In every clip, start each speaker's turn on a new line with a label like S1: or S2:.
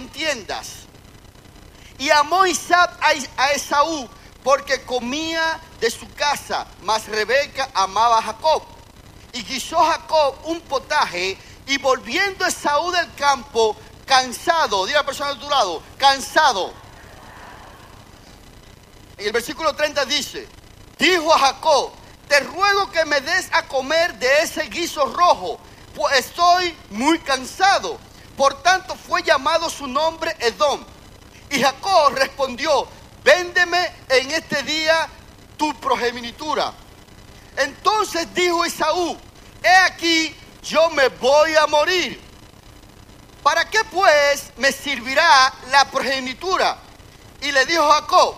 S1: habitaba en tiendas. Y amó Isaac a Esaú porque comía de su casa, mas Rebeca amaba a Jacob. Y guisó Jacob un potaje y volviendo Esaú del campo, cansado, diga la persona de tu lado, cansado. Y el versículo 30 dice, dijo a Jacob, te ruego que me des a comer de ese guiso rojo, pues estoy muy cansado. Por tanto fue llamado su nombre Edom. Y Jacob respondió, véndeme en este día tu progenitura. Entonces dijo Esaú, he aquí, yo me voy a morir. ¿Para qué pues me servirá la progenitura? Y le dijo Jacob,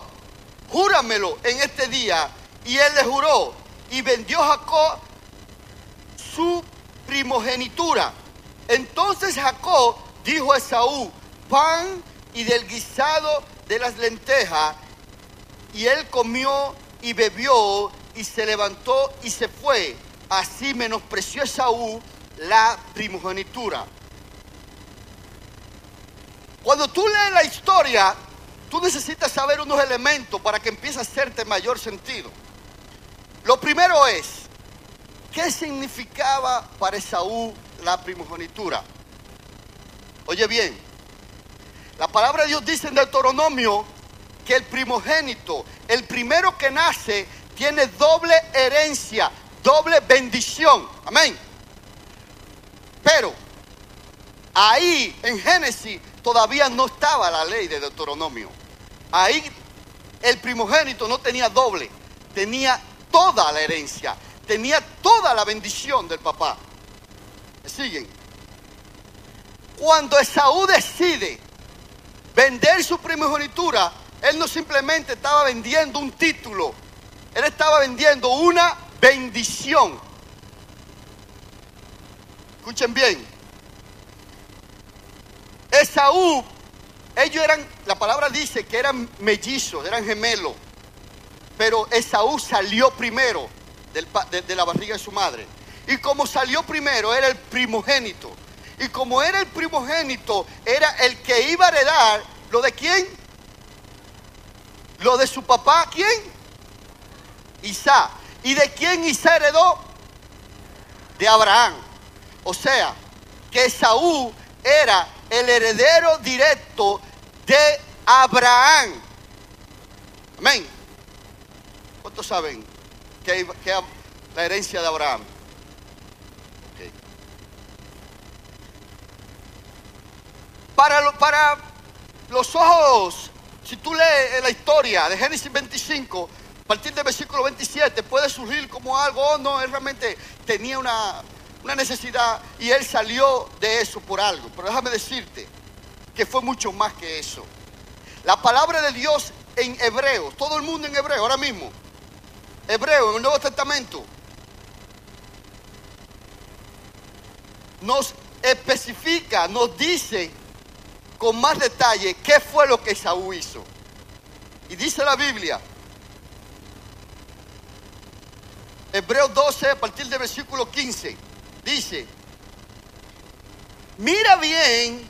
S1: júramelo en este día. Y él le juró. Y vendió Jacob su primogenitura. Entonces Jacob dijo a Esaú, pan y del guisado de las lentejas. Y él comió y bebió y se levantó y se fue. Así menospreció Esaú la primogenitura. Cuando tú lees la historia, tú necesitas saber unos elementos para que empiece a hacerte mayor sentido. Lo primero es, ¿qué significaba para Esaú la primogenitura? Oye bien, la palabra de Dios dice en Deuteronomio que el primogénito, el primero que nace, tiene doble herencia, doble bendición. Amén. Pero ahí en Génesis todavía no estaba la ley de Deuteronomio. Ahí el primogénito no tenía doble, tenía toda la herencia, tenía toda la bendición del papá. ¿Me siguen? Cuando Esaú decide vender su primogenitura, él no simplemente estaba vendiendo un título, él estaba vendiendo una bendición. Escuchen bien. Esaú, ellos eran, la palabra dice que eran mellizos, eran gemelos. Pero Esaú salió primero de la barriga de su madre. Y como salió primero, era el primogénito. Y como era el primogénito, era el que iba a heredar lo de quién? Lo de su papá, ¿quién? Isaac. ¿Y de quién Isaac heredó? De Abraham. O sea, que Esaú era el heredero directo de Abraham. Amén. ¿Cuántos saben la herencia de Abraham? Para, los ojos, si tú lees la historia de Génesis 25, a partir del versículo 27, puede surgir como algo, oh no, él realmente tenía una, una necesidad y él salió de eso por algo. Pero déjame decirte que fue mucho más que eso. La palabra de Dios en hebreo, todo el mundo en hebreo ahora mismo, hebreo en el Nuevo Testamento, nos especifica, nos dice con más detalle qué fue lo que Saúl hizo. Y dice la Biblia, Hebreos 12, a partir del versículo 15, dice, mira bien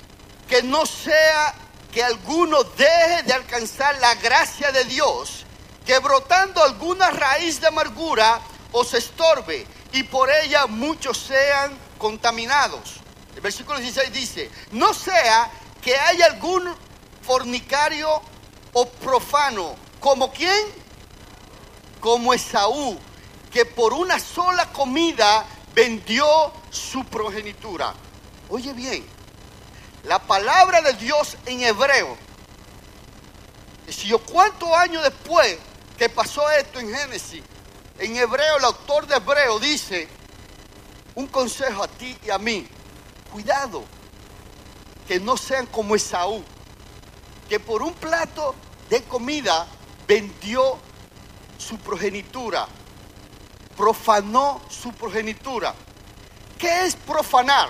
S1: que no sea que alguno deje de alcanzar la gracia de Dios, que brotando alguna raíz de amargura os estorbe y por ella muchos sean contaminados. El versículo 16 dice, no sea que haya algún fornicario o profano, como quién? Como Esaú, que por una sola comida vendió su progenitura. Oye bien, la palabra de Dios en hebreo, si yo cuántos años después que pasó esto en Génesis, en hebreo el autor de hebreo dice, un consejo a ti y a mí, cuidado, que no sean como Esaú, que por un plato de comida vendió su progenitura, profanó su progenitura. ¿Qué es profanar?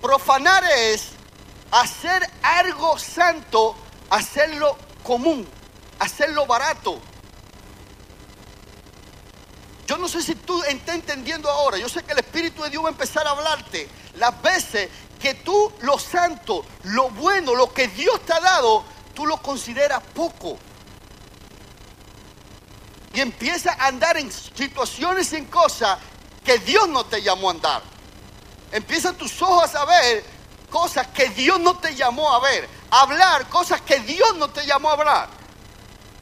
S1: Profanar es hacer algo santo, hacerlo común, hacerlo barato. yo no sé si tú estás entendiendo ahora. Yo sé que el Espíritu de Dios va a empezar a hablarte las veces que tú lo santo, lo bueno, lo que Dios te ha dado, tú lo consideras poco. Y empieza a andar en situaciones y en cosas que Dios no te llamó a andar. Empiezan tus ojos a ver cosas que Dios no te llamó a ver. A hablar cosas que Dios no te llamó a hablar.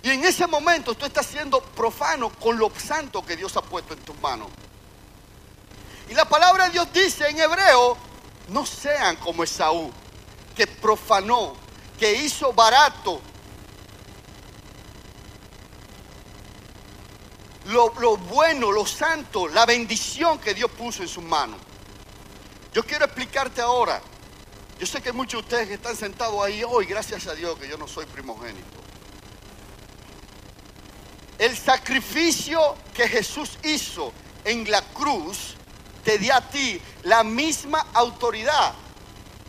S1: Y en ese momento tú estás siendo profano con lo santo que Dios ha puesto en tus manos. Y la palabra de Dios dice en hebreo, no sean como Esaú, que profanó, que hizo barato lo, lo, bueno, lo santo, la bendición que Dios puso en sus manos. Yo quiero explicarte ahora. Yo sé que muchos de ustedes que están sentados ahí hoy, gracias a Dios que yo no soy primogénito. El sacrificio que Jesús hizo en la cruz te dio a ti la misma autoridad,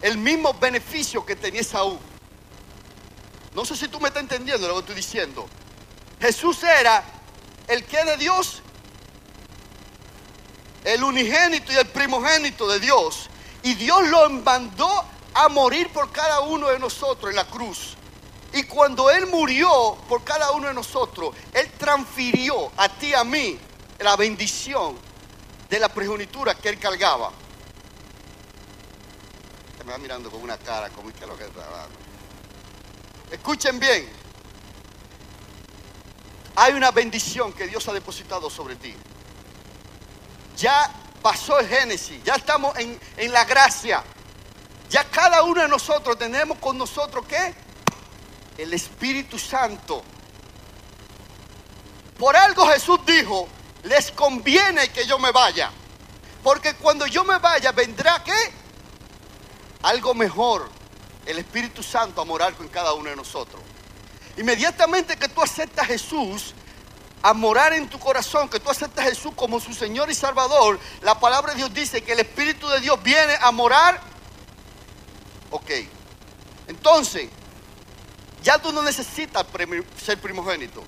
S1: el mismo beneficio que tenía Saúl. No sé si tú me estás entendiendo lo que estoy diciendo. Jesús era el que de Dios, el unigénito y el primogénito de Dios. Y Dios lo mandó a morir por cada uno de nosotros en la cruz. Y cuando Él murió por cada uno de nosotros, Él transfirió a ti a mí la bendición de la progenitura que Él cargaba. Se me va mirando con una cara como que lo que está hablando. Escuchen bien. Hay una bendición que Dios ha depositado sobre ti. Ya pasó el Génesis, ya estamos en, en la gracia. Ya cada uno de nosotros tenemos con nosotros qué? El Espíritu Santo. Por algo Jesús dijo, les conviene que yo me vaya. Porque cuando yo me vaya vendrá qué? Algo mejor. El Espíritu Santo a morar con cada uno de nosotros. Inmediatamente que tú aceptas a Jesús a morar en tu corazón, que tú aceptas a Jesús como su Señor y Salvador, la palabra de Dios dice que el Espíritu de Dios viene a morar. Ok. Entonces, ya tú no necesitas ser primogénito.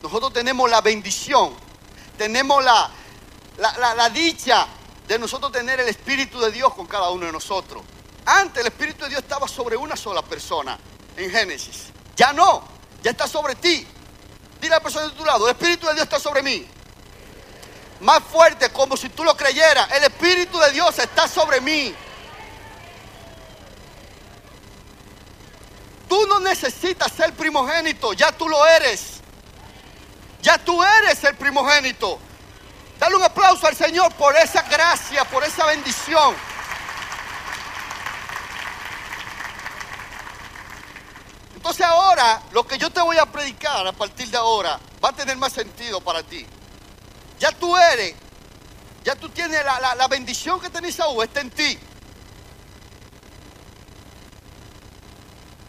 S1: Nosotros tenemos la bendición, tenemos la, la, la, dicha de nosotros tener el Espíritu de Dios con cada uno de nosotros. Antes el Espíritu de Dios estaba sobre una sola persona en Génesis. Ya no, ya está sobre ti. Dile a la persona de tu lado, el Espíritu de Dios está sobre mí. Más fuerte, como si tú lo creyeras. El Espíritu de Dios está sobre mí. Tú no necesitas ser primogénito, ya tú lo eres. Eres el primogénito. Dale un aplauso al Señor por esa gracia, por esa bendición. Entonces ahora lo que yo te voy a predicar a partir de ahora va a tener más sentido para ti. Ya tú eres, ya tú tienes la, la bendición que tenés Saúl, está en ti.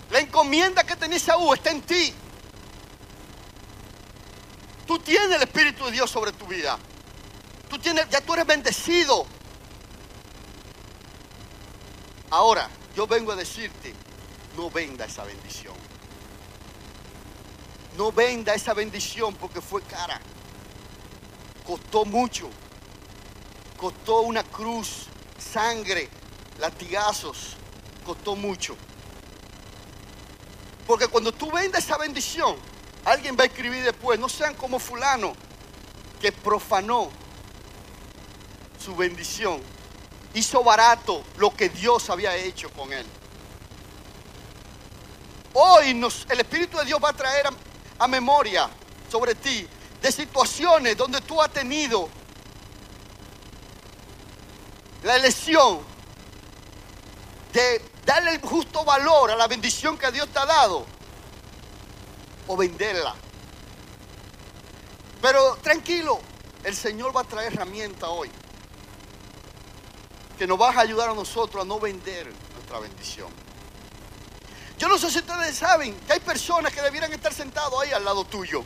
S1: La encomienda que tenés Saúl está en ti. Tú tienes el Espíritu de Dios sobre tu vida. Tú tienes, ya tú eres bendecido. Ahora, yo vengo a decirte, no venda esa bendición. No venda esa bendición porque fue cara. Costó mucho. Costó una cruz, sangre, latigazos. Costó mucho. Porque cuando tú vendas esa bendición, alguien va a escribir después, no sean como fulano que profanó su bendición. Hizo barato lo que Dios había hecho con él. Hoy nos, el Espíritu de Dios va a traer a, a memoria sobre ti de situaciones donde tú has tenido la elección de darle el justo valor a la bendición que Dios te ha dado o venderla. Pero tranquilo, el Señor va a traer herramienta hoy que nos va a ayudar a nosotros a no vender nuestra bendición. Yo no sé si ustedes saben que hay personas que debieran estar sentados ahí al lado tuyo.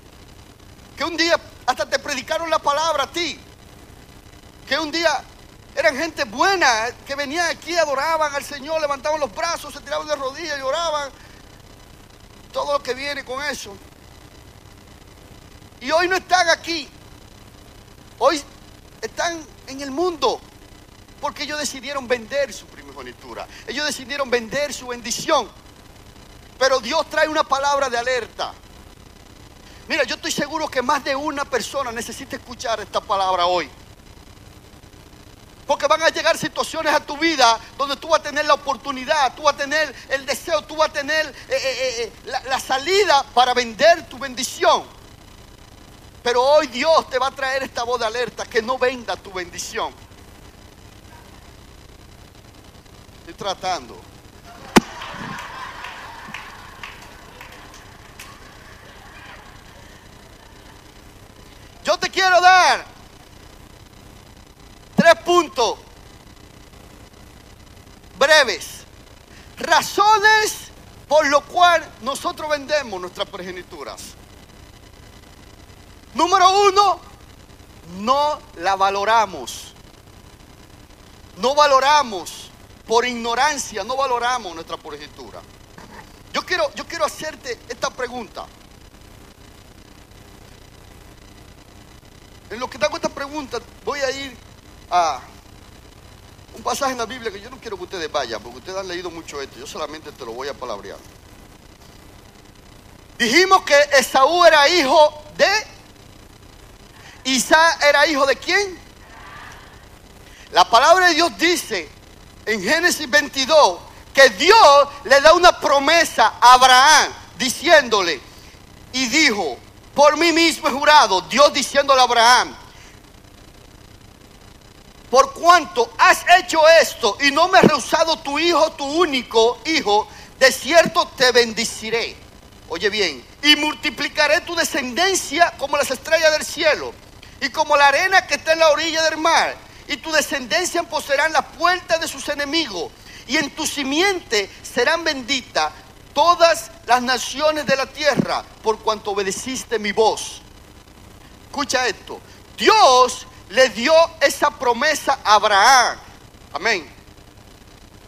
S1: Que un día hasta te predicaron la palabra a ti. Que un día eran gente buena que venían aquí, adoraban al Señor, levantaban los brazos, se tiraban de rodillas, lloraban. Todo lo que viene con eso. Y hoy no están aquí. hoy están en el mundo porque ellos decidieron vender su primogenitura. Ellos decidieron vender su bendición. Pero Dios trae una palabra de alerta. Mira, yo estoy seguro que más de una persona necesita escuchar esta palabra hoy. Porque van a llegar situaciones a tu vida donde tú vas a tener la oportunidad, tú vas a tener el deseo, tú vas a tener eh, eh, eh, la, la salida para vender tu bendición. Pero hoy Dios te va a traer esta voz de alerta, que no venda tu bendición. Estoy tratando. Yo te quiero dar tres puntos breves. Razones por lo cual nosotros vendemos nuestras progenituras. Número uno, no la valoramos. No valoramos por ignorancia, no valoramos nuestra progenitura. Yo quiero, yo quiero hacerte esta pregunta. En lo que te hago esta pregunta, voy a ir a un pasaje en la Biblia que yo no quiero que ustedes vayan, porque ustedes han leído mucho esto. Yo solamente te lo voy a palabrear. Dijimos que Esaú era hijo de Isaac era hijo de quién? La palabra de Dios dice en Génesis 22 que Dios le da una promesa a Abraham diciéndole y dijo, por mí mismo he jurado, Dios diciéndole a Abraham, por cuanto has hecho esto y no me has rehusado tu hijo, tu único hijo, de cierto te bendiciré. Oye bien, y multiplicaré tu descendencia como las estrellas del cielo y como la arena que está en la orilla del mar. Y tu descendencia poseerán la puerta de sus enemigos. Y en tu simiente serán benditas todas las naciones de la tierra por cuanto obedeciste mi voz. Escucha esto. Dios le dio esa promesa a Abraham. Amén.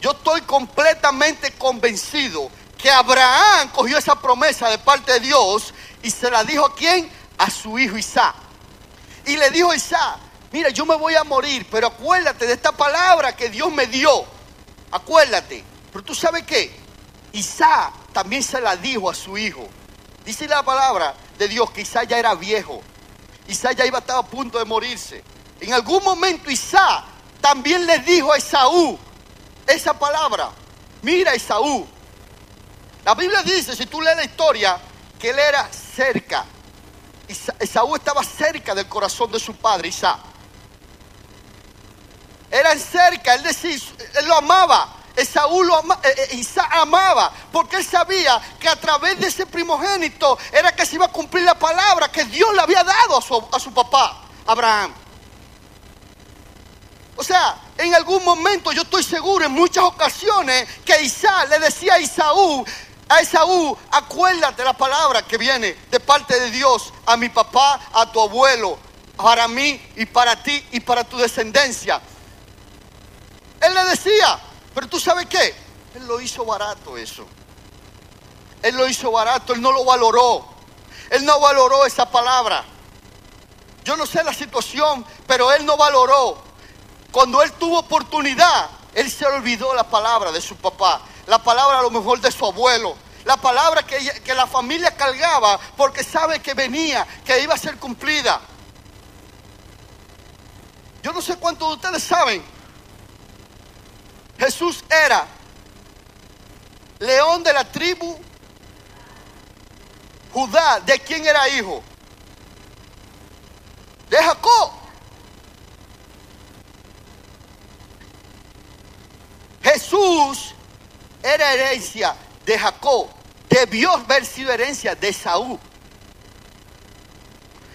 S1: Yo estoy completamente convencido que Abraham cogió esa promesa de parte de Dios y se la dijo a quién? A su hijo Isaac. Y le dijo a Isaac, mira, yo me voy a morir, pero acuérdate de esta palabra que Dios me dio. Acuérdate. Pero tú sabes qué? Isaac también se la dijo a su hijo. Dice la palabra de Dios que Isaac ya era viejo. Isaac ya iba a estar a punto de morirse. En algún momento Isaac también le dijo a Esaú esa palabra. Mira Esaú. La Biblia dice, si tú lees la historia, que él era cerca. Esaú estaba cerca del corazón de su padre, Isaac. Eran cerca, él decía, él lo amaba. Esaú lo ama, eh, eh, amaba, porque él sabía que a través de ese primogénito era que se iba a cumplir la palabra que Dios le había dado a su, a su papá, Abraham. O sea, en algún momento yo estoy seguro, en muchas ocasiones, que Isaac le decía a Esaú, a Esaú, acuérdate la palabra que viene de parte de Dios a mi papá, a tu abuelo, para mí y para ti y para tu descendencia. Él le decía, pero tú sabes qué, él lo hizo barato eso. Él lo hizo barato, él no lo valoró. Él no valoró esa palabra. Yo no sé la situación, pero él no valoró. Cuando él tuvo oportunidad, él se olvidó la palabra de su papá, la palabra a lo mejor de su abuelo, la palabra que, que la familia cargaba porque sabe que venía, que iba a ser cumplida. Yo no sé cuántos de ustedes saben, Jesús era león de la tribu Judá. ¿De quién era hijo? De Jacob. Jesús era herencia de Jacob. Debió haber sido herencia de Saúl.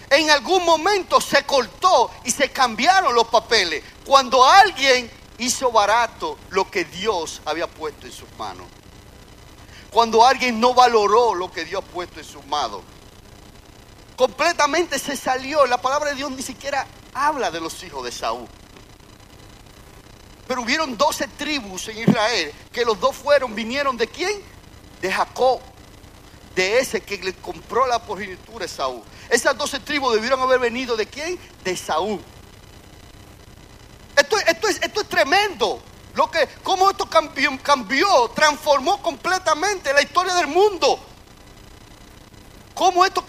S1: En algún momento se cortó y se cambiaron los papeles. Cuando alguien hizo barato lo que Dios había puesto en sus manos. Cuando alguien no valoró lo que Dios ha puesto en sus manos. Completamente se salió. La palabra de Dios ni siquiera habla de los hijos de Saúl. Pero hubieron 12 tribus en Israel, que los dos fueron, vinieron de quién? De Jacob. de ese que le compró la progenitura a Esaú. Esas doce tribus debieron haber venido de quién? De Esaú. Esto, esto, es, esto es tremendo. Lo que, cómo esto cambió, cambió, transformó completamente la historia del mundo. Cómo esto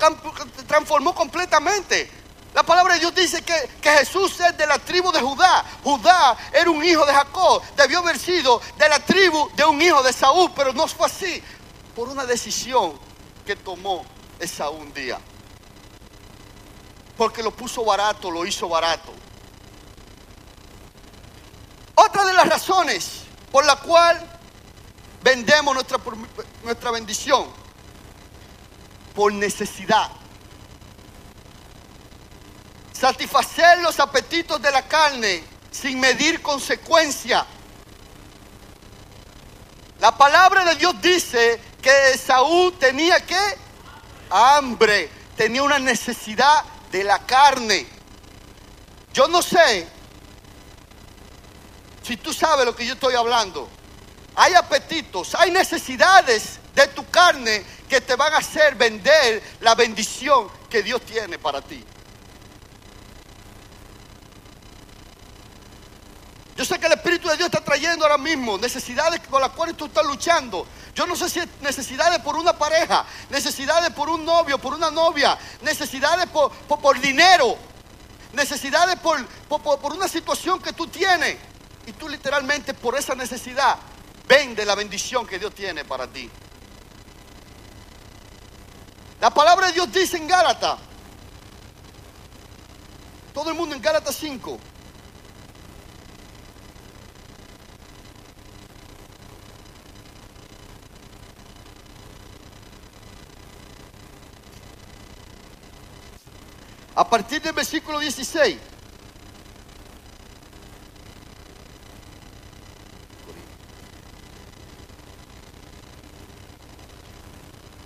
S1: transformó completamente. La palabra de Dios dice que, que, Jesús es de la tribu de Judá. Judá era un hijo de Jacob. Debió haber sido de la tribu de un hijo de Saúl, pero no fue así. Por una decisión que tomó Esaú un día. Porque lo puso barato, lo hizo barato. Otra de las razones por la cual vendemos nuestra, nuestra bendición, por necesidad. Satisfacer los apetitos de la carne sin medir consecuencia. La palabra de Dios dice que Esaú tenía que hambre, tenía una necesidad de la carne. Yo no sé si tú sabes lo que yo estoy hablando, hay apetitos, hay necesidades de tu carne que te van a hacer vender la bendición que Dios tiene para ti. Yo sé que el Espíritu de Dios está trayendo ahora mismo necesidades con las cuales tú estás luchando. Yo no sé si es necesidades por una pareja, necesidades por un novio, por una novia, necesidades por, por, dinero, necesidades por, por una situación que tú tienes. Y tú literalmente por esa necesidad vende la bendición que Dios tiene para ti. La palabra de Dios dice en Gálatas, todo el mundo en Gálatas 5, a partir del versículo 16.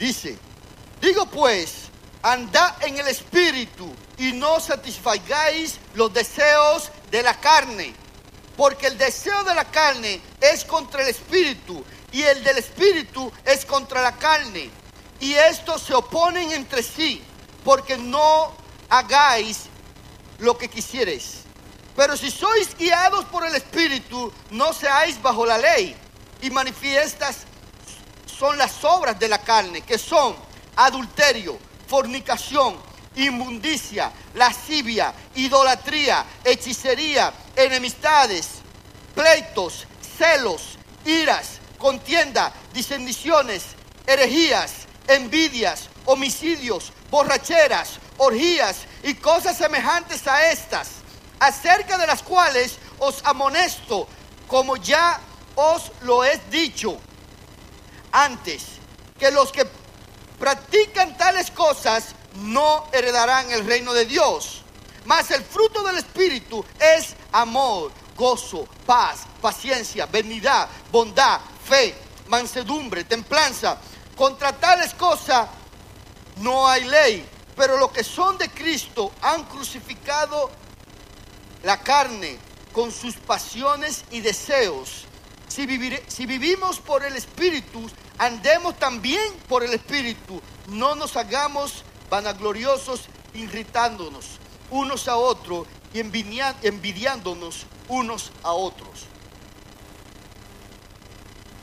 S1: Dice, digo pues, andad en el espíritu y no satisfagáis los deseos de la carne, porque el deseo de la carne es contra el espíritu y el del espíritu es contra la carne. Y estos se oponen entre sí, porque no hagáis lo que quisieres. Pero si sois guiados por el espíritu, no seáis bajo la ley y manifiestas son las obras de la carne, que son adulterio, fornicación, inmundicia, lascivia, idolatría, hechicería, enemistades, pleitos, celos, iras, contienda, disendiciones, herejías, envidias, homicidios, borracheras, orgías y cosas semejantes a estas, acerca de las cuales os amonesto, como ya os lo he dicho antes que los que practican tales cosas no heredarán el reino de Dios. Mas el fruto del Espíritu es amor, gozo, paz, paciencia, benignidad, bondad, fe, mansedumbre, templanza. Contra tales cosas no hay ley, pero los que son de Cristo han crucificado la carne con sus pasiones y deseos. Si, si vivimos por el Espíritu, andemos también por el Espíritu. No nos hagamos vanagloriosos, irritándonos unos a otros y envidiándonos unos a otros.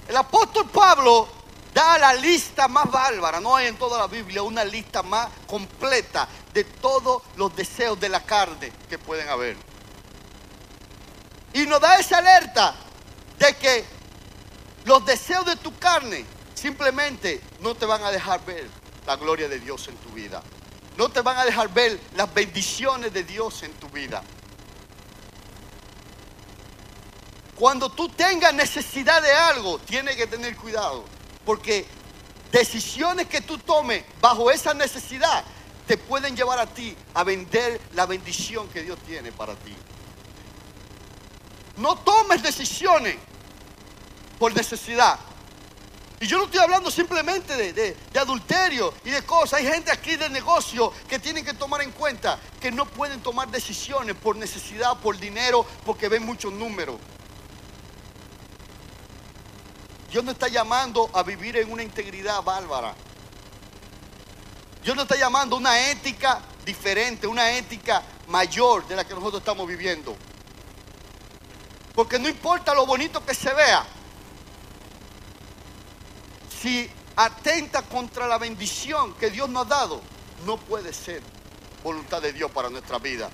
S1: El apóstol Pablo da la lista más bárbara, no hay en toda la Biblia una lista más completa de todos los deseos de la carne que pueden haber. Y nos da esa alerta de que los deseos de tu carne simplemente no te van a dejar ver la gloria de Dios en tu vida. No te van a dejar ver las bendiciones de Dios en tu vida. Cuando tú tengas necesidad de algo, tienes que tener cuidado. Porque decisiones que tú tomes bajo esa necesidad te pueden llevar a ti a vender la bendición que Dios tiene para ti. No tomes decisiones por necesidad. Y yo no estoy hablando simplemente de, adulterio y de cosas. Hay gente aquí de negocio que tienen que tomar en cuenta que no pueden tomar decisiones por necesidad, por dinero, porque ven muchos números. Dios no está llamando a vivir en una integridad bárbara. Dios nos está llamando a una ética diferente, una ética mayor de la que nosotros estamos viviendo. Porque no importa lo bonito que se vea, si atenta contra la bendición que Dios nos ha dado, no puede ser voluntad de Dios para nuestra vida.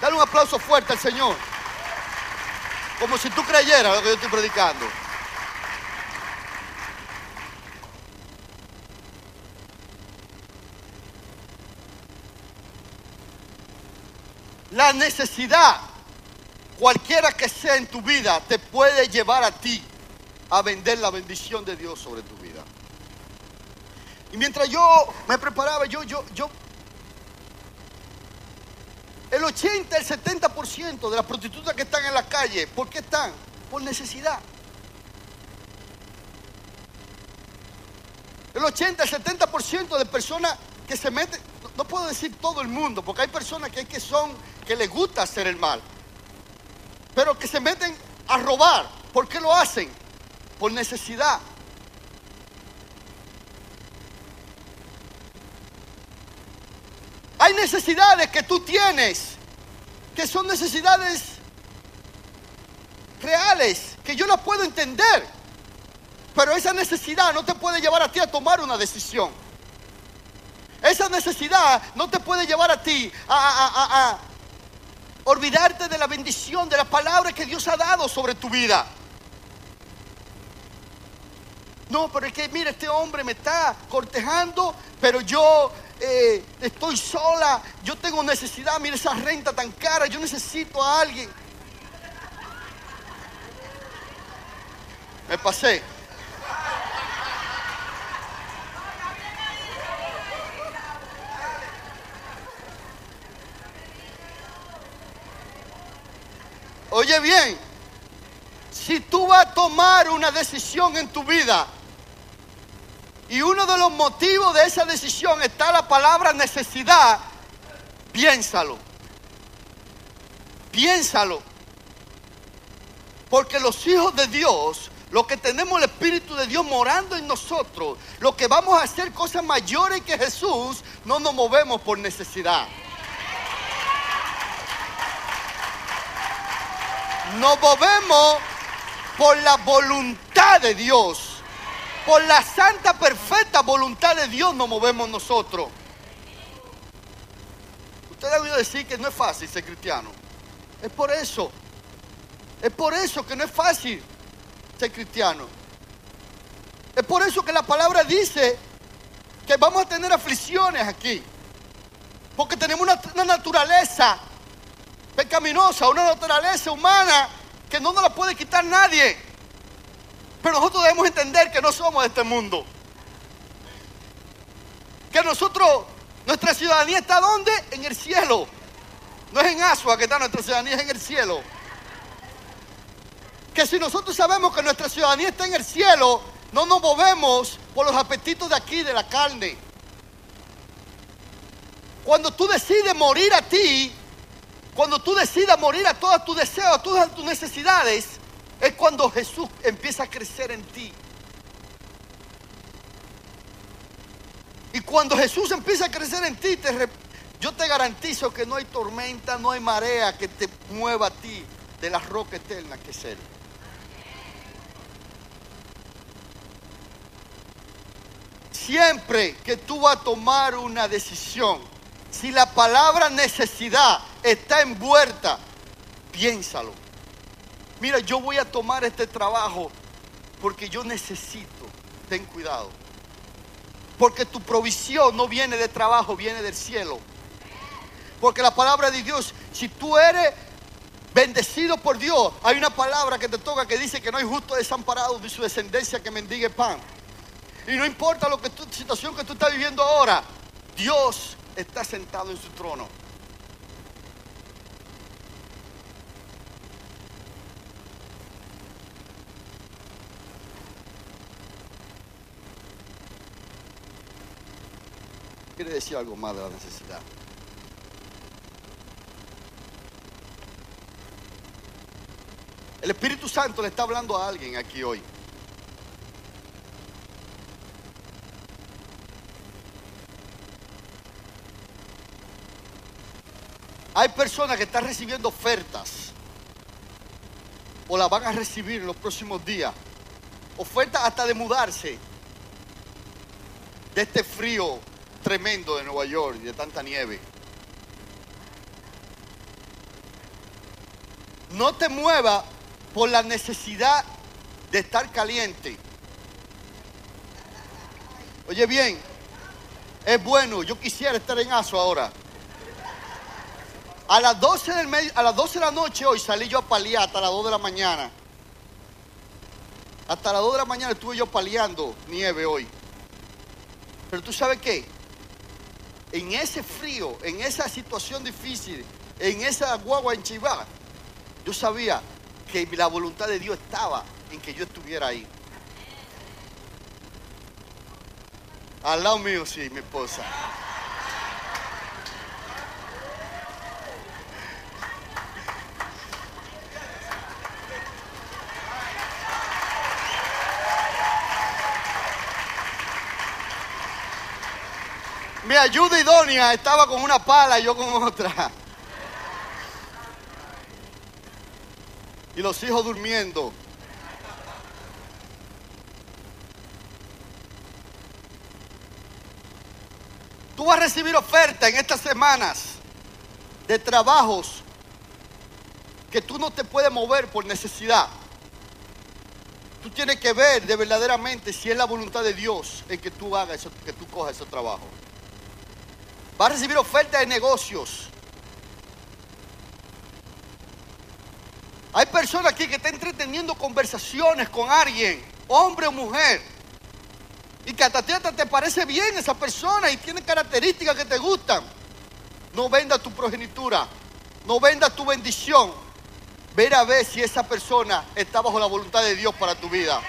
S1: Dale un aplauso fuerte al Señor. Como si tú creyeras lo que yo estoy predicando. La necesidad, cualquiera que sea en tu vida, te puede llevar a ti a vender la bendición de Dios sobre tu vida. Y mientras yo me preparaba, yo, yo, yo, el 80, el 70% de las prostitutas que están en la calle, ¿por qué están? Por necesidad. El 80, el 70% de personas que se meten, no puedo decir todo el mundo, porque hay personas que, que son, que les gusta hacer el mal, pero que se meten a robar. ¿Por qué lo hacen? Por necesidad. Hay necesidades que tú tienes, que son necesidades reales, que yo las puedo entender, pero esa necesidad no te puede llevar a ti a tomar una decisión. Esa necesidad no te puede llevar a ti a, a olvidarte de la bendición, de la palabra que Dios ha dado sobre tu vida. No, pero es que, mira, este hombre me está cortejando, pero yo eh, estoy sola, yo tengo necesidad, mira esa renta tan cara, yo necesito a alguien. Me pasé. Oye bien, si tú vas a tomar una decisión en tu vida y uno de los motivos de esa decisión está la palabra necesidad, piénsalo. Piénsalo. Porque los hijos de Dios, los que tenemos el Espíritu de Dios morando en nosotros, los que vamos a hacer cosas mayores que Jesús, no nos movemos por necesidad. Nos movemos por la voluntad de Dios. Por la santa, perfecta voluntad de Dios nos movemos nosotros. Usted ha oído decir que no es fácil ser cristiano. Es por eso. Es por eso que no es fácil ser cristiano. Es por eso que la palabra dice que vamos a tener aflicciones aquí. Porque tenemos una, una naturaleza pecaminosa, una naturaleza humana que no nos la puede quitar nadie. Pero nosotros debemos entender que no somos de este mundo. Que nosotros, nuestra ciudadanía está ¿dónde? En el cielo. No es en Asua que está nuestra ciudadanía, es en el cielo. Que si nosotros sabemos que nuestra ciudadanía está en el cielo, no nos movemos por los apetitos de aquí, de la carne. Cuando tú decides morir a ti, cuando tú decidas morir a todos tus deseos, a todas tus necesidades, es cuando Jesús empieza a crecer en ti. Y cuando Jesús empieza a crecer en ti, yo te garantizo que no hay tormenta, no hay marea que te mueva a ti de la roca eterna que es Él. Siempre que tú vas a tomar una decisión, si la palabra necesidad está envuelta, piénsalo mira, yo voy a tomar este trabajo porque yo necesito, ten cuidado. Porque tu provisión no viene de trabajo, viene del cielo. Porque la palabra de Dios, si tú eres bendecido por Dios, hay una palabra que te toca que dice que no hay justo desamparado de su descendencia que mendigue pan. Y no importa lo que tu situación que tú estás viviendo ahora, Dios está sentado en su trono. quiere decir algo más de la necesidad. El Espíritu Santo le está hablando a alguien aquí hoy. Hay personas que están recibiendo ofertas o las van a recibir en los próximos días. Ofertas hasta de mudarse de este frío tremendo de Nueva York de tanta nieve. No te muevas por la necesidad de estar caliente. Oye bien, es bueno, yo quisiera estar en Aso ahora. A las 12 del medio, a las 12 de la noche hoy salí yo a paliar hasta las 2 de la mañana. Hasta las 2 de la mañana estuve yo paliando nieve hoy. Pero tú sabes qué? En ese frío, en esa situación difícil, en esa guagua en Chivá, yo sabía que la voluntad de Dios estaba en que yo estuviera ahí. Al lado mío, sí, mi esposa. Mi ayuda idónea estaba con una pala y yo con otra. Y los hijos durmiendo. Tú vas a recibir oferta en estas semanas de trabajos que tú no te puedes mover por necesidad. Tú tienes que ver de verdaderamente si es la voluntad de Dios en que tú hagas eso, que tú cojas ese trabajo. Vas a recibir oferta de negocios. Hay personas aquí que están entreteniendo conversaciones con alguien, hombre o mujer, y que hasta hasta te parece bien esa persona y tiene características que te gustan. No venda tu progenitura, no venda tu bendición. Ver a ver si esa persona está bajo la voluntad de Dios para tu vida.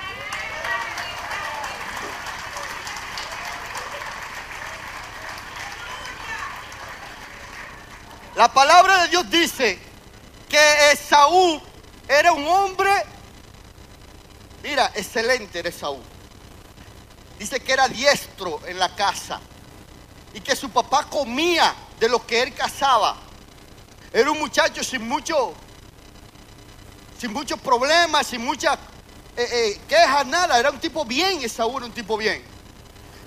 S1: La palabra de Dios dice que Esaú era un hombre, mira, excelente era Esaú. Dice que era diestro en la casa y que su papá comía de lo que él cazaba. Era un muchacho sin mucho, sin muchos problemas, sin muchas eh, eh, quejas, nada. Era un tipo bien, Esaú era un tipo bien.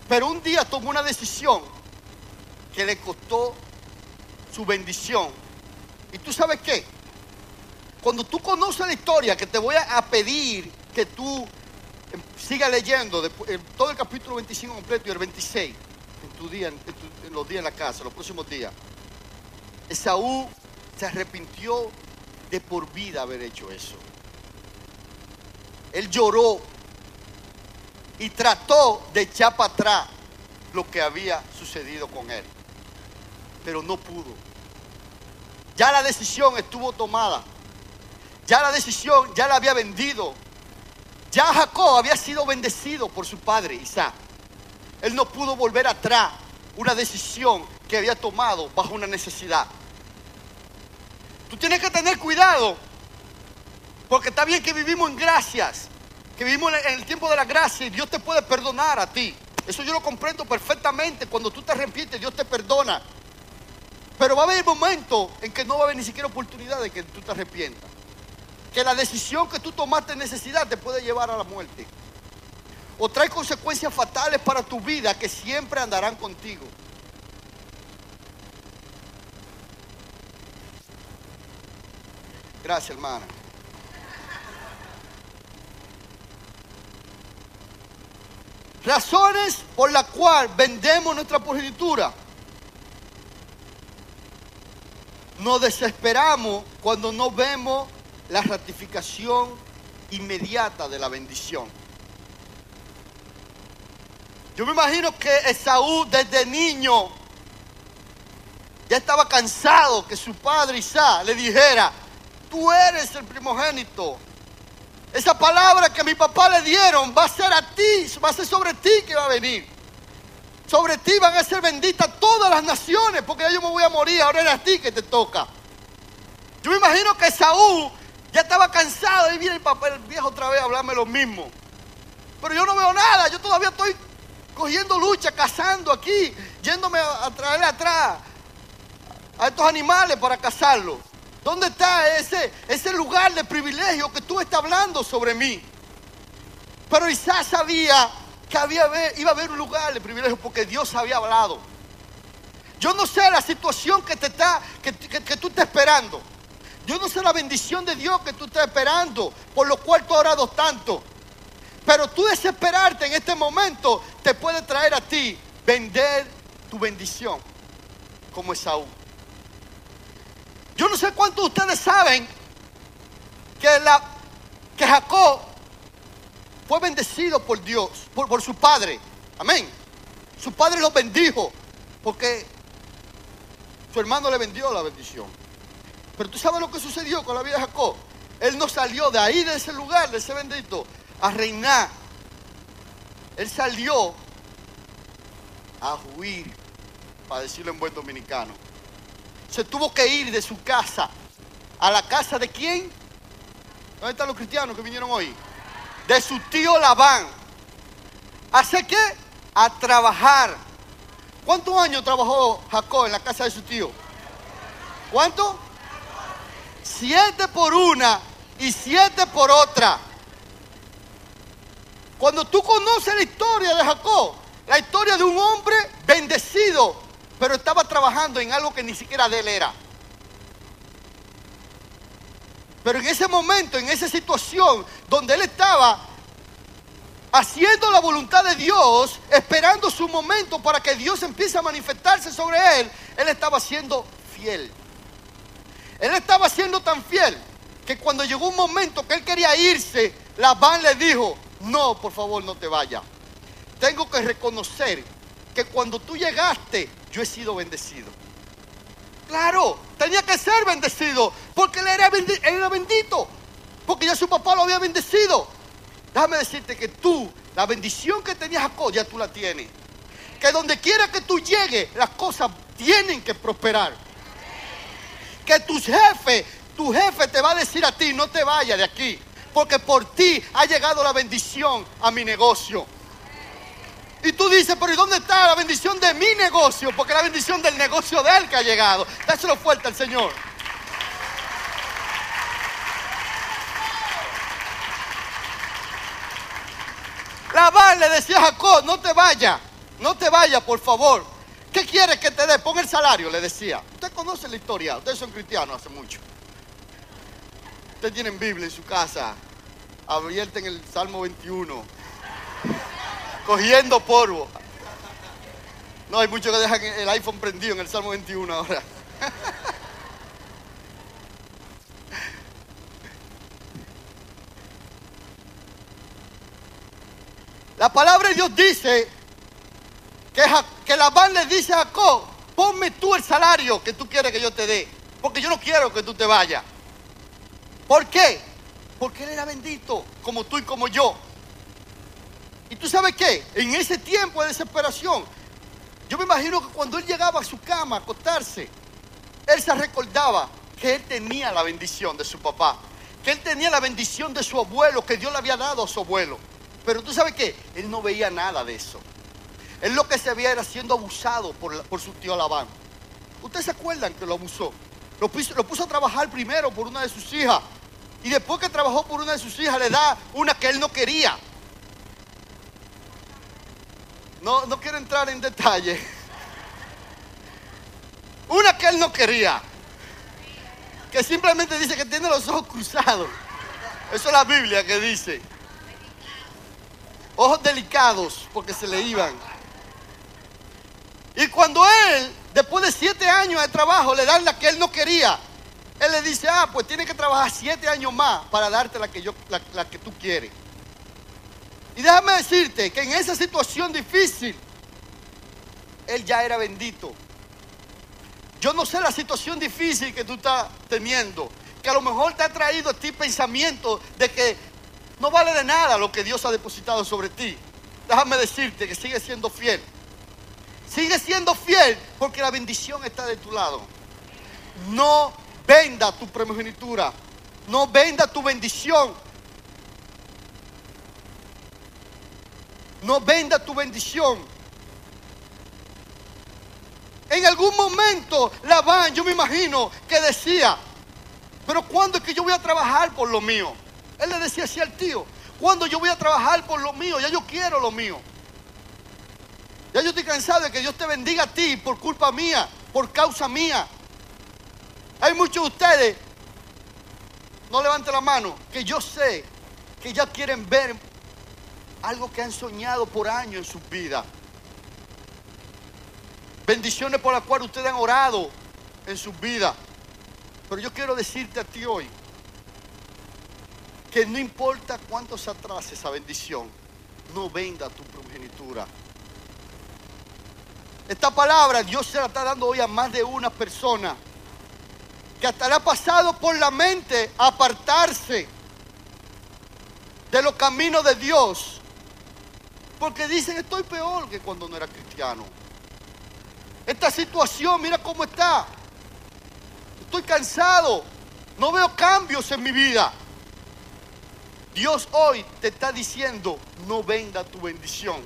S1: Pero un día tomó una decisión que le costó su bendición. ¿Y tú sabes qué? Cuando tú conoces la historia, que te voy a pedir que tú sigas leyendo todo el capítulo 25 completo y el 26 en, tu día, en, los días en la casa, los próximos días. Esaú se arrepintió de por vida haber hecho eso. Él lloró y trató de echar para atrás lo que había sucedido con él pero no pudo. Ya la decisión estuvo tomada. Ya la decisión ya la había vendido. Ya Jacob había sido bendecido por su padre Isaac. Él no pudo volver atrás una decisión que había tomado bajo una necesidad. Tú tienes que tener cuidado, porque está bien que vivimos en gracias, que vivimos en el tiempo de la gracia y Dios te puede perdonar a ti. Eso yo lo comprendo perfectamente. Cuando tú te arrepientes, Dios te perdona. Pero va a haber momentos en que no va a haber ni siquiera oportunidad de que tú te arrepientas. Que la decisión que tú tomaste en necesidad te puede llevar a la muerte. O trae consecuencias fatales para tu vida que siempre andarán contigo. Gracias, hermana. Razones por las cuales vendemos nuestra progenitura. Nos desesperamos cuando no vemos la ratificación inmediata de la bendición. Yo me imagino que Esaú desde niño ya estaba cansado que su padre Isaac le dijera, tú eres el primogénito. Esa palabra que mi papá le dieron va a ser a ti, va a ser sobre ti que va a venir. Sobre ti van a ser benditas todas las naciones, porque yo me voy a morir, ahora era a ti que te toca. Yo me imagino que Saúl ya estaba cansado y viene el papel viejo otra vez a hablarme lo mismo. Pero yo no veo nada, yo todavía estoy cogiendo lucha, cazando aquí, yéndome a, traer atrás a estos animales para cazarlos. ¿Dónde está ese, ese lugar de privilegio que tú estás hablando sobre mí? Pero Isaac sabía que había, iba a haber un lugar de privilegio porque Dios había hablado. Yo no sé la situación que, te está, que, que tú estás esperando. Yo no sé la bendición de Dios que tú estás esperando, por lo cual tú has orado tanto. Pero tú desesperarte en este momento te puede traer a ti vender tu bendición, como Esaú. Yo no sé cuántos de ustedes saben que, la, que Jacob fue bendecido por Dios, por, su padre. Amén. Su padre lo bendijo porque su hermano le vendió la bendición. Pero tú sabes lo que sucedió con la vida de Jacob. Él no salió de ahí, de ese lugar, de ese bendito, a reinar. Él salió a huir, para decirlo en buen dominicano. Se tuvo que ir de su casa a la casa de quién? ¿Dónde están los cristianos que vinieron hoy? De su tío Labán. ¿Hace qué? A trabajar. ¿Cuántos años trabajó Jacob en la casa de su tío? ¿Cuánto? Siete por una y siete por otra. Cuando tú conoces la historia de Jacob, la historia de un hombre bendecido, pero estaba trabajando en algo que ni siquiera de él era. Pero en ese momento, en esa situación donde él estaba haciendo la voluntad de Dios, esperando su momento para que Dios empiece a manifestarse sobre él, él estaba siendo fiel. Él estaba siendo tan fiel que cuando llegó un momento que él quería irse, Labán le dijo, no, por favor, no te vayas. Tengo que reconocer que cuando tú llegaste, yo he sido bendecido. Claro, tenía que ser bendecido, porque él era, bendito, porque ya su papá lo había bendecido. Déjame decirte que tú, la bendición que tenías Jacob, ya tú la tienes. Que donde quiera que tú llegues, las cosas tienen que prosperar. Que tus jefes, tu jefe te va a decir a ti, no te vayas de aquí porque por ti ha llegado la bendición a mi negocio. Y tú dices, pero ¿y dónde está la bendición de mi negocio? Porque la bendición del negocio de él que ha llegado. Dáselo fuerte al Señor. Labán le decía a Jacob, no te vayas, no te vayas, por favor. ¿Qué quieres que te dé? Pon el salario, le decía. Usted conoce la historia, ustedes son cristianos hace mucho. Ustedes tienen Biblia en su casa. Abierten el Salmo 21. Cogiendo polvo. No, hay muchos que dejan el iPhone prendido en el Salmo 21 ahora. La palabra de Dios dice que, que Labán le dice a Jacob, ponme tú el salario que tú quieres que yo te dé, porque yo no quiero que tú te vayas. ¿Por qué? Porque Él era bendito, como tú y como yo. ¿Y tú sabes qué? En ese tiempo de desesperación, yo me imagino que cuando Él llegaba a su cama a acostarse, Él se recordaba que Él tenía la bendición de su papá, que Él tenía la bendición de su abuelo, que Dios le había dado a su abuelo. Pero tú sabes qué? Él no veía nada de eso. Él lo que se veía era siendo abusado por, por su tío Labán. ¿Ustedes se acuerdan que lo abusó? Lo lo puso a trabajar primero por una de sus hijas y después que trabajó por una de sus hijas, le da una que él no quería. No, no quiero entrar en detalle. Una que él no quería. Que simplemente dice que tiene los ojos cruzados. Eso es la Biblia que dice. Ojos delicados porque se le iban. Y cuando él, después de siete años de trabajo, le dan la que él no quería, él le dice, ah, pues tiene que trabajar siete años más para darte la que, yo, la, que tú quieres. Y déjame decirte que en esa situación difícil, él ya era bendito. Yo no sé la situación difícil que tú estás teniendo, que a lo mejor te ha traído a ti pensamiento de que no vale de nada lo que Dios ha depositado sobre ti. Déjame decirte que sigue siendo fiel. Sigue siendo fiel porque la bendición está de tu lado. No venda tu primogenitura, no venda tu bendición. No venda tu bendición. En algún momento Labán, yo me imagino que decía, pero ¿cuándo es que yo voy a trabajar por lo mío? Él le decía así al tío, ¿cuándo yo voy a trabajar por lo mío? Ya yo quiero lo mío. Ya yo estoy cansado de que Dios te bendiga a ti por culpa mía, por causa mía. Hay muchos de ustedes, no levante la mano, que yo sé que ya quieren ver algo que han soñado por años en sus vidas. Bendiciones por las cuales ustedes han orado en sus vidas. Pero yo quiero decirte a ti hoy que no importa cuánto se atrase esa bendición, no venda tu progenitura. Esta palabra Dios se la está dando hoy a más de una persona que hasta le ha pasado por la mente apartarse de los caminos de Dios. Porque dicen, estoy peor que cuando no era cristiano. Esta situación, mira cómo está. Estoy cansado. No veo cambios en mi vida. Dios hoy te está diciendo, no venga tu bendición.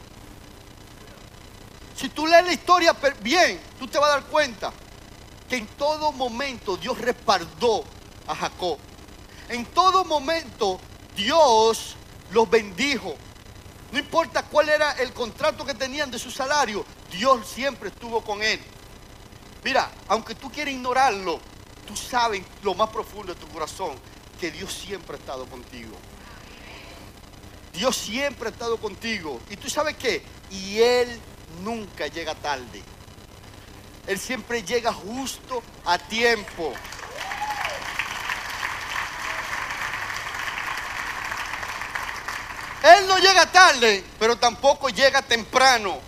S1: Si tú lees la historia bien, tú te vas a dar cuenta que en todo momento Dios respaldó a Jacob. En todo momento Dios los bendijo. No importa cuál era el contrato que tenían de su salario, Dios siempre estuvo con él. Mira, aunque tú quieras ignorarlo, tú sabes lo más profundo de tu corazón que Dios siempre ha estado contigo. Dios siempre ha estado contigo. Y tú sabes qué? Y Él nunca llega tarde. Él siempre llega justo a tiempo. Él no llega tarde, pero tampoco llega temprano,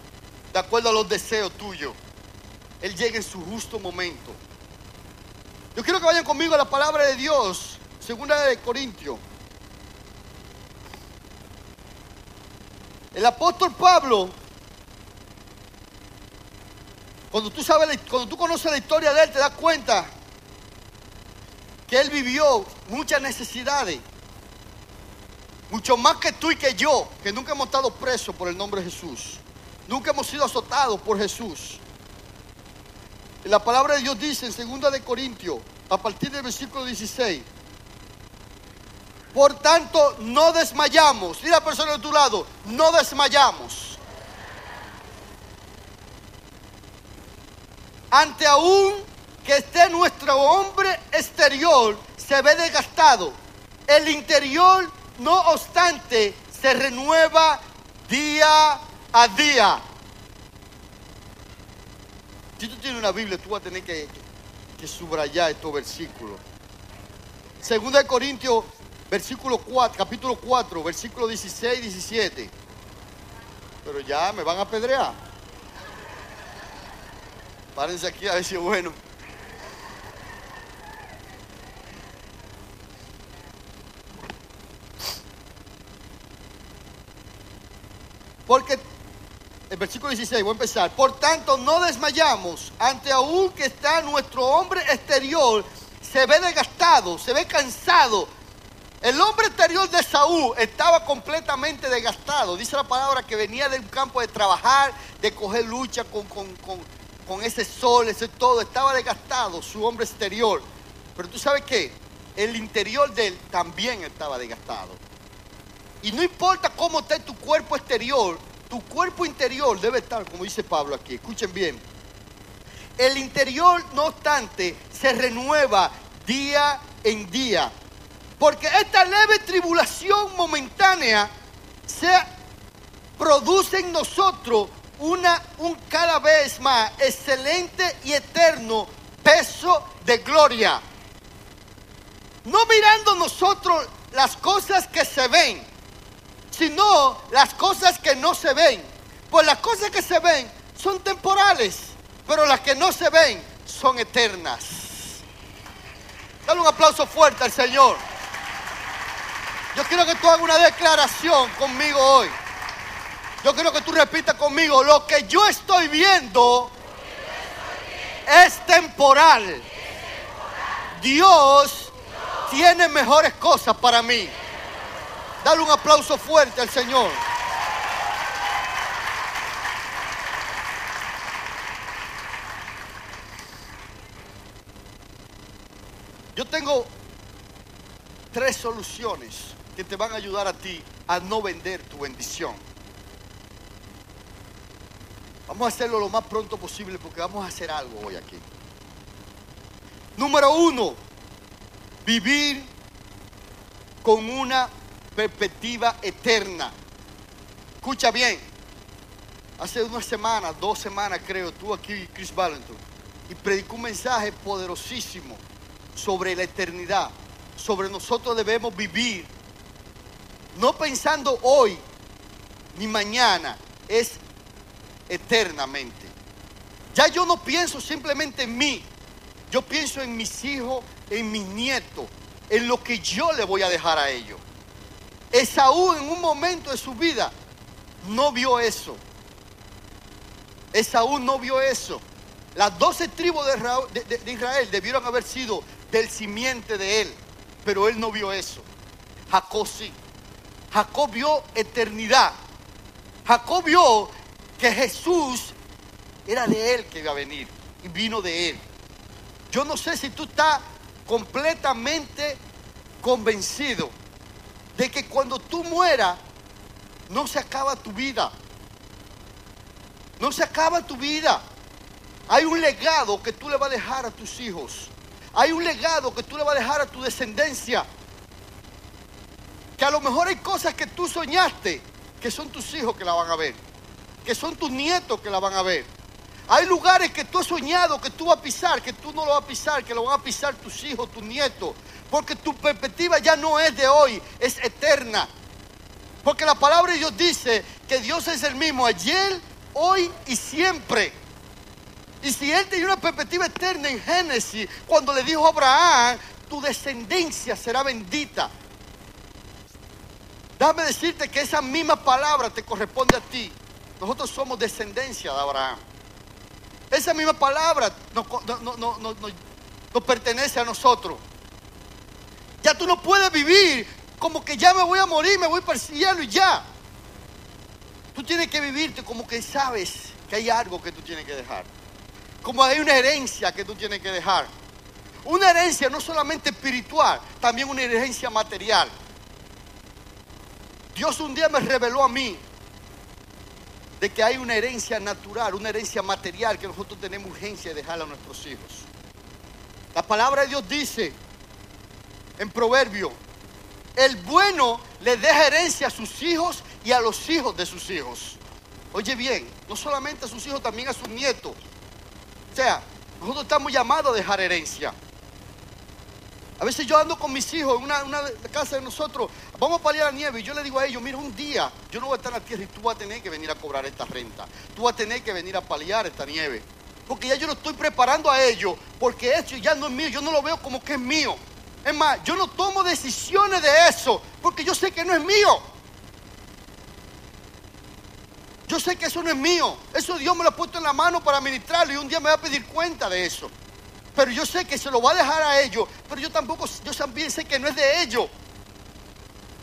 S1: de acuerdo a los deseos tuyos. Él llega en su justo momento. Yo quiero que vayan conmigo a la palabra de Dios, segunda de Corintios. El apóstol Pablo cuando tú sabes, cuando tú conoces la historia de él, te das cuenta que él vivió muchas necesidades. Mucho más que tú y que yo, que nunca hemos estado presos por el nombre de Jesús. Nunca hemos sido azotados por Jesús. la palabra de Dios dice en 2 de Corintios, a partir del versículo 16. Por tanto, no desmayamos. Dile a la persona de tu lado, no desmayamos. ante aún que esté nuestro hombre exterior, se ve desgastado. El interior, no obstante, se renueva día a día. Si tú tienes una Biblia, tú vas a tener que, subrayar estos versículos. Segunda de Corintios, versículo 4, capítulo 4, versículo 16 y 17. Pero ya me van a apedrear. Párense aquí a ver si es bueno. Porque el versículo 16, voy a empezar. Por tanto, no desmayamos ante aún que está nuestro hombre exterior, se ve desgastado, se ve cansado. El hombre exterior de Saúl estaba completamente desgastado. Dice la palabra que venía de un campo de trabajar, de coger lucha con, con, con ese sol, ese todo, estaba desgastado su hombre exterior. Pero tú sabes qué, el interior de él también estaba desgastado. Y no importa cómo esté tu cuerpo exterior, tu cuerpo interior debe estar, como dice Pablo aquí, escuchen bien. El interior, no obstante, se renueva día en día. Porque esta leve tribulación momentánea se produce en nosotros una, un cada vez más excelente y eterno peso de gloria. No mirando nosotros las cosas que se ven, sino las cosas que no se ven. Pues las cosas que se ven son temporales, pero las que no se ven son eternas. Dale un aplauso fuerte al Señor. Yo quiero que tú hagas una declaración conmigo hoy. Yo quiero que tú repitas conmigo, lo que yo estoy viendo es temporal. Dios tiene mejores cosas para mí. Dale un aplauso fuerte al Señor. Yo tengo tres soluciones que te van a ayudar a ti a no vender tu bendición. Vamos a hacerlo lo más pronto posible porque vamos a hacer algo hoy aquí. Número uno, vivir con una perspectiva eterna. Escucha bien, hace unas semanas, dos semanas creo, tú aquí, Chris Valentin, y predicó un mensaje poderosísimo sobre la eternidad, sobre nosotros debemos vivir, no pensando hoy ni mañana, es eternamente. Ya yo no pienso simplemente en mí, yo pienso en mis hijos, en mis nietos, en lo que yo le voy a dejar a ellos. Esaú en un momento de su vida no vio eso. Esaú no vio eso. Las doce tribus de Israel, debieron haber sido del simiente de él, pero él no vio eso. Jacob sí. Jacob vio eternidad. Jacob vio que Jesús era de él que iba a venir y vino de él. Yo no sé si tú estás completamente convencido de que cuando tú mueras no se acaba tu vida. No se acaba tu vida. Hay un legado que tú le vas a dejar a tus hijos. Hay un legado que tú le vas a dejar a tu descendencia. Que a lo mejor hay cosas que tú soñaste que son tus hijos que la van a ver. Que son tus nietos que la van a ver. Hay lugares que tú has soñado que tú vas a pisar, que tú no lo vas a pisar, que lo van a pisar tus hijos, tus nietos. Porque tu perspectiva ya no es de hoy, es eterna. Porque la palabra de Dios dice que Dios es el mismo ayer, hoy y siempre. Y si Él tenía una perspectiva eterna en Génesis, cuando le dijo a Abraham, tu descendencia será bendita. Déjame decirte que esa misma palabra te corresponde a ti. Nosotros somos descendencia de Abraham. Esa misma palabra nos, nos pertenece a nosotros. Ya tú no puedes vivir como que ya me voy a morir, me voy para el cielo y ya. Tú tienes que vivirte como que sabes que hay algo que tú tienes que dejar. Como hay una herencia que tú tienes que dejar. Una herencia no solamente espiritual, también una herencia material. Dios un día me reveló a mí de que hay una herencia natural, una herencia material que nosotros tenemos urgencia de dejar a nuestros hijos. La palabra de Dios dice en Proverbio, el bueno le deja herencia a sus hijos y a los hijos de sus hijos. Oye bien, no solamente a sus hijos, también a sus nietos. O sea, nosotros estamos llamados a dejar herencia. A veces yo ando con mis hijos en una, casa de nosotros, vamos a paliar la nieve y yo le digo a ellos, mira, un día yo no voy a estar en la tierra y tú vas a tener que venir a cobrar esta renta. Tú vas a tener que venir a paliar esta nieve. Porque ya yo lo estoy preparando a ellos, porque esto ya no es mío, yo no lo veo como que es mío. Es más, yo no tomo decisiones de eso, porque yo sé que no es mío. Yo sé que eso no es mío. Eso Dios me lo ha puesto en la mano para administrarlo y un día me va a pedir cuenta de eso. Pero yo sé que se lo va a dejar a ellos. Pero yo tampoco, yo también sé que no es de ellos.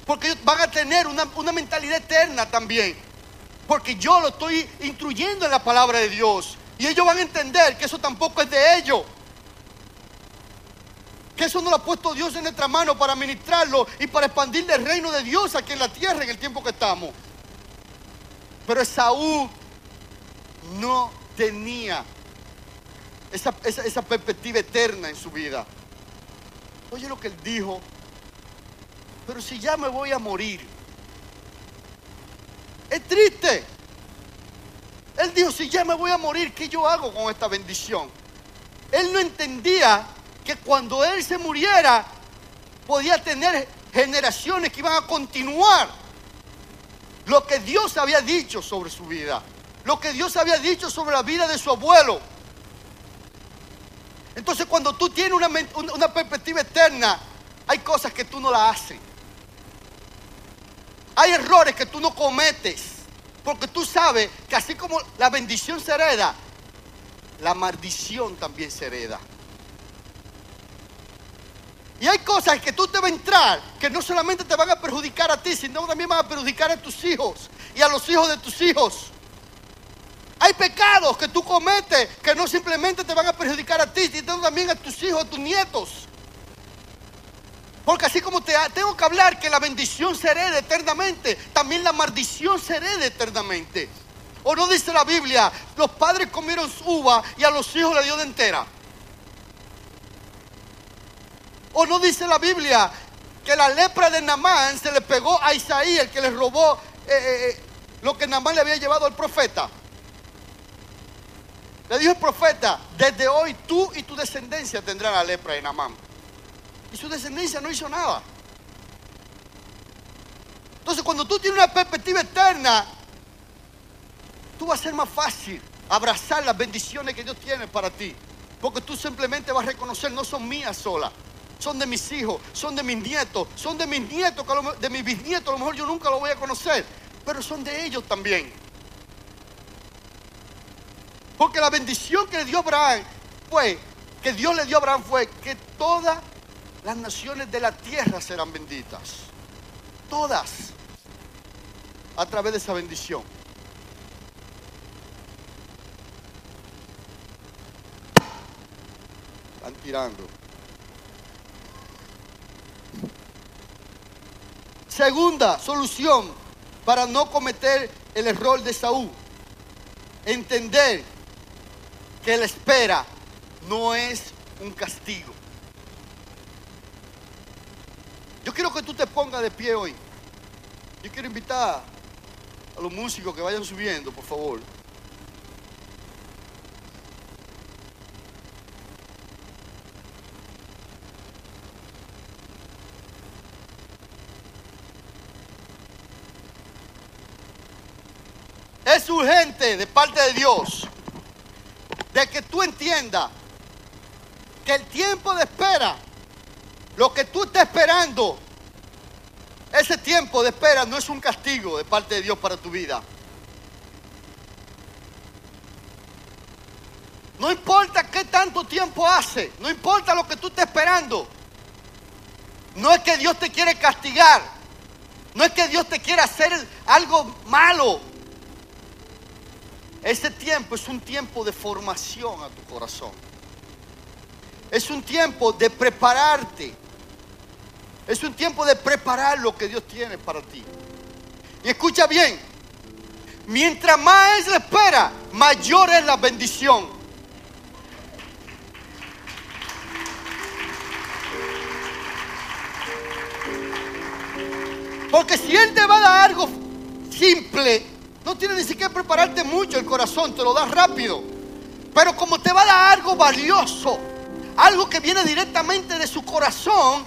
S1: Porque ellos van a tener una, una mentalidad eterna también. Porque yo lo estoy instruyendo en la palabra de Dios. Y ellos van a entender que eso tampoco es de ellos. Que eso no lo ha puesto Dios en nuestra mano para administrarlo y para expandir el reino de Dios aquí en la tierra en el tiempo que estamos. Pero Esaú no tenía esa, esa, perspectiva eterna en su vida. Oye lo que él dijo, pero si ya me voy a morir, es triste. Él dijo, si ya me voy a morir, ¿qué yo hago con esta bendición? Él no entendía que cuando él se muriera, podía tener generaciones que iban a continuar lo que Dios había dicho sobre su vida, lo que Dios había dicho sobre la vida de su abuelo. Entonces cuando tú tienes una, una perspectiva eterna, hay cosas que tú no las haces. Hay errores que tú no cometes. Porque tú sabes que así como la bendición se hereda, la maldición también se hereda. Y hay cosas que tú te vas a entrar que no solamente te van a perjudicar a ti, sino también van a perjudicar a tus hijos y a los hijos de tus hijos. Hay pecados que tú cometes que no simplemente te van a perjudicar a ti, sino también a tus hijos, a tus nietos. Porque así como te tengo que hablar que la bendición se herede eternamente, también la maldición se herede eternamente. ¿O no dice la Biblia? Los padres comieron uva y a los hijos le dio de entera. ¿O no dice la Biblia que la lepra de Namán se le pegó a Isaí, el que le robó eh, eh, eh, lo que Namán le había llevado al profeta? Le dijo el profeta, desde hoy tú y tu descendencia tendrán la lepra de Namán. Y su descendencia no hizo nada. Entonces cuando tú tienes una perspectiva eterna, tú vas a ser más fácil abrazar las bendiciones que Dios tiene para ti. Porque tú simplemente vas a reconocer, no son mías solas, son de mis hijos, son de mis nietos, son de mis nietos, de mis bisnietos, a lo mejor yo nunca lo voy a conocer, pero son de ellos también. Porque la bendición que le dio Abraham fue, que Dios le dio a Abraham fue que todas las naciones de la tierra serán benditas. Todas. A través de esa bendición. Están tirando. Segunda solución para no cometer el error de Saúl. Entender que la espera no es un castigo. Yo quiero que tú te pongas de pie hoy. Yo quiero invitar a los músicos que vayan subiendo, por favor. Es urgente de parte de Dios de que tú entiendas que el tiempo de espera, lo que tú estás esperando, ese tiempo de espera no es un castigo de parte de Dios para tu vida. No importa qué tanto tiempo hace, no importa lo que tú estés esperando. No es que Dios te quiere castigar, no es que Dios te quiera hacer algo malo, ese tiempo es un tiempo de formación a tu corazón. Es un tiempo de prepararte. Es un tiempo de preparar lo que Dios tiene para ti. Y escucha bien, mientras más es la espera, mayor es la bendición. Porque si Él te va a dar algo simple, no tienes ni siquiera prepararte mucho el corazón, te lo das rápido. Pero como te va a dar algo valioso, algo que viene directamente de su corazón,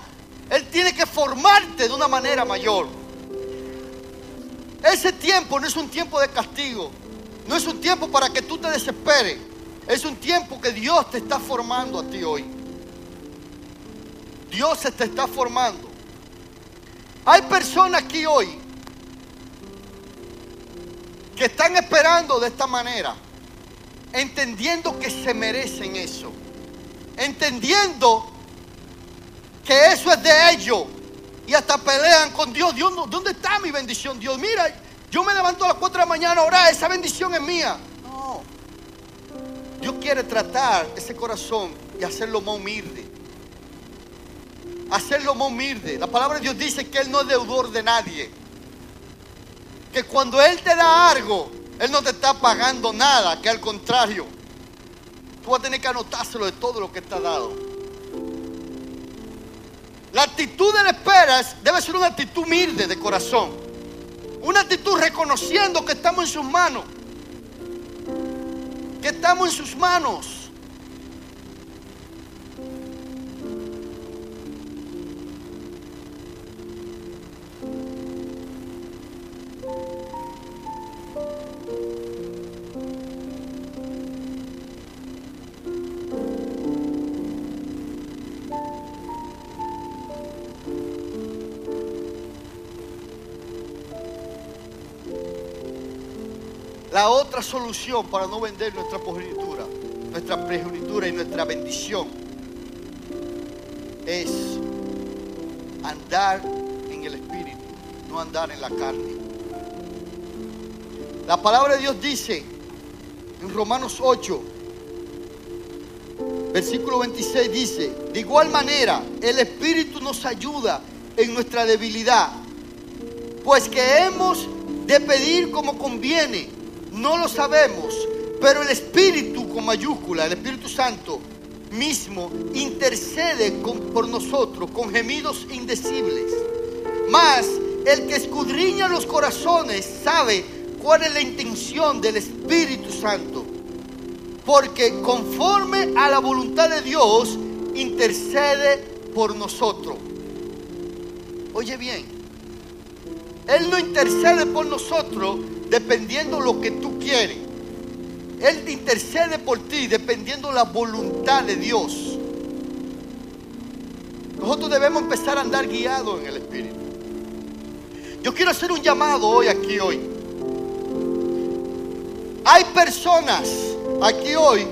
S1: Él tiene que formarte de una manera mayor. Ese tiempo no es un tiempo de castigo, no es un tiempo para que tú te desesperes, es un tiempo que Dios te está formando a ti hoy. Dios se te está formando. Hay personas aquí hoy que están esperando de esta manera, entendiendo que se merecen eso, entendiendo que eso es de ellos y hasta pelean con Dios. Dios, ¿dónde está mi bendición? Dios, mira, yo me levanto a las 4 de la mañana a orar, esa bendición es mía. No, Dios quiere tratar ese corazón y hacerlo más humilde. Hacerlo más humilde. La palabra de Dios dice que Él no es deudor de nadie que cuando Él te da algo, Él no te está pagando nada, que al contrario, tú vas a tener que anotárselo de todo lo que está dado. La actitud de la espera debe ser una actitud humilde de corazón. Una actitud reconociendo que estamos en sus manos. Que estamos en sus manos. La otra solución para no vender nuestra progenitura, nuestra progenitura y nuestra bendición es andar en el Espíritu, no andar en la carne. La palabra de Dios dice en Romanos 8 Versículo 26 dice, de igual manera, el Espíritu nos ayuda en nuestra debilidad, pues que hemos de pedir como conviene, no lo sabemos, pero el Espíritu con mayúscula, el Espíritu Santo mismo, intercede por nosotros con gemidos indecibles. Mas el que escudriña los corazones sabe cuál es la intención del Espíritu Santo. Porque conforme a la voluntad de Dios, intercede por nosotros. Oye bien, Él no intercede por nosotros dependiendo lo que tú quieres. Él intercede por ti dependiendo la voluntad de Dios. Nosotros debemos empezar a andar guiados en el Espíritu. Yo quiero hacer un llamado hoy aquí hoy. Hay personas aquí hoy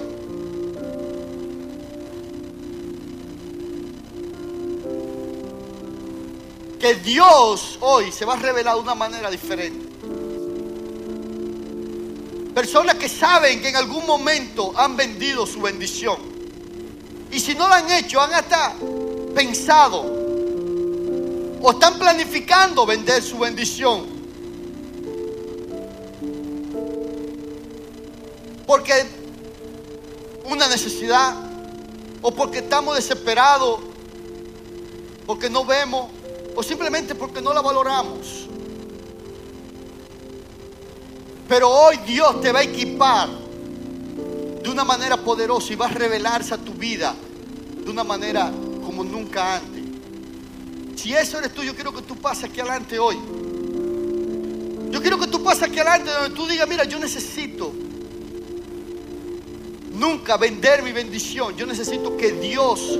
S1: que Dios hoy se va a revelar de una manera diferente. Personas que saben que en algún momento han vendido su bendición. Y si no lo han hecho, han hasta pensado o están planificando vender su bendición. Porque una necesidad o porque estamos desesperados, porque no vemos o simplemente porque no la valoramos. Pero hoy Dios te va a equipar de una manera poderosa y va a revelarse a tu vida de una manera como nunca antes. Si eso eres tú, yo quiero que tú pases aquí adelante hoy. Yo quiero que tú pases aquí adelante donde tú digas, mira, yo necesito nunca vender mi bendición. Yo necesito que Dios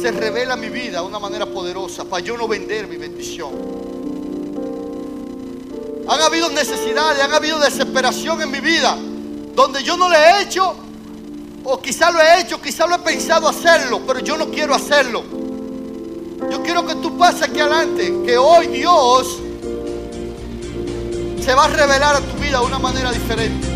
S1: se revela a mi vida de una manera poderosa para yo no vender mi bendición. Han habido necesidades, han habido desesperación en mi vida donde yo no le he hecho, o quizá lo he hecho, quizá lo he pensado hacerlo, pero yo no quiero hacerlo. Yo quiero que tú pases aquí adelante, que hoy Dios se va a revelar a tu vida de una manera diferente.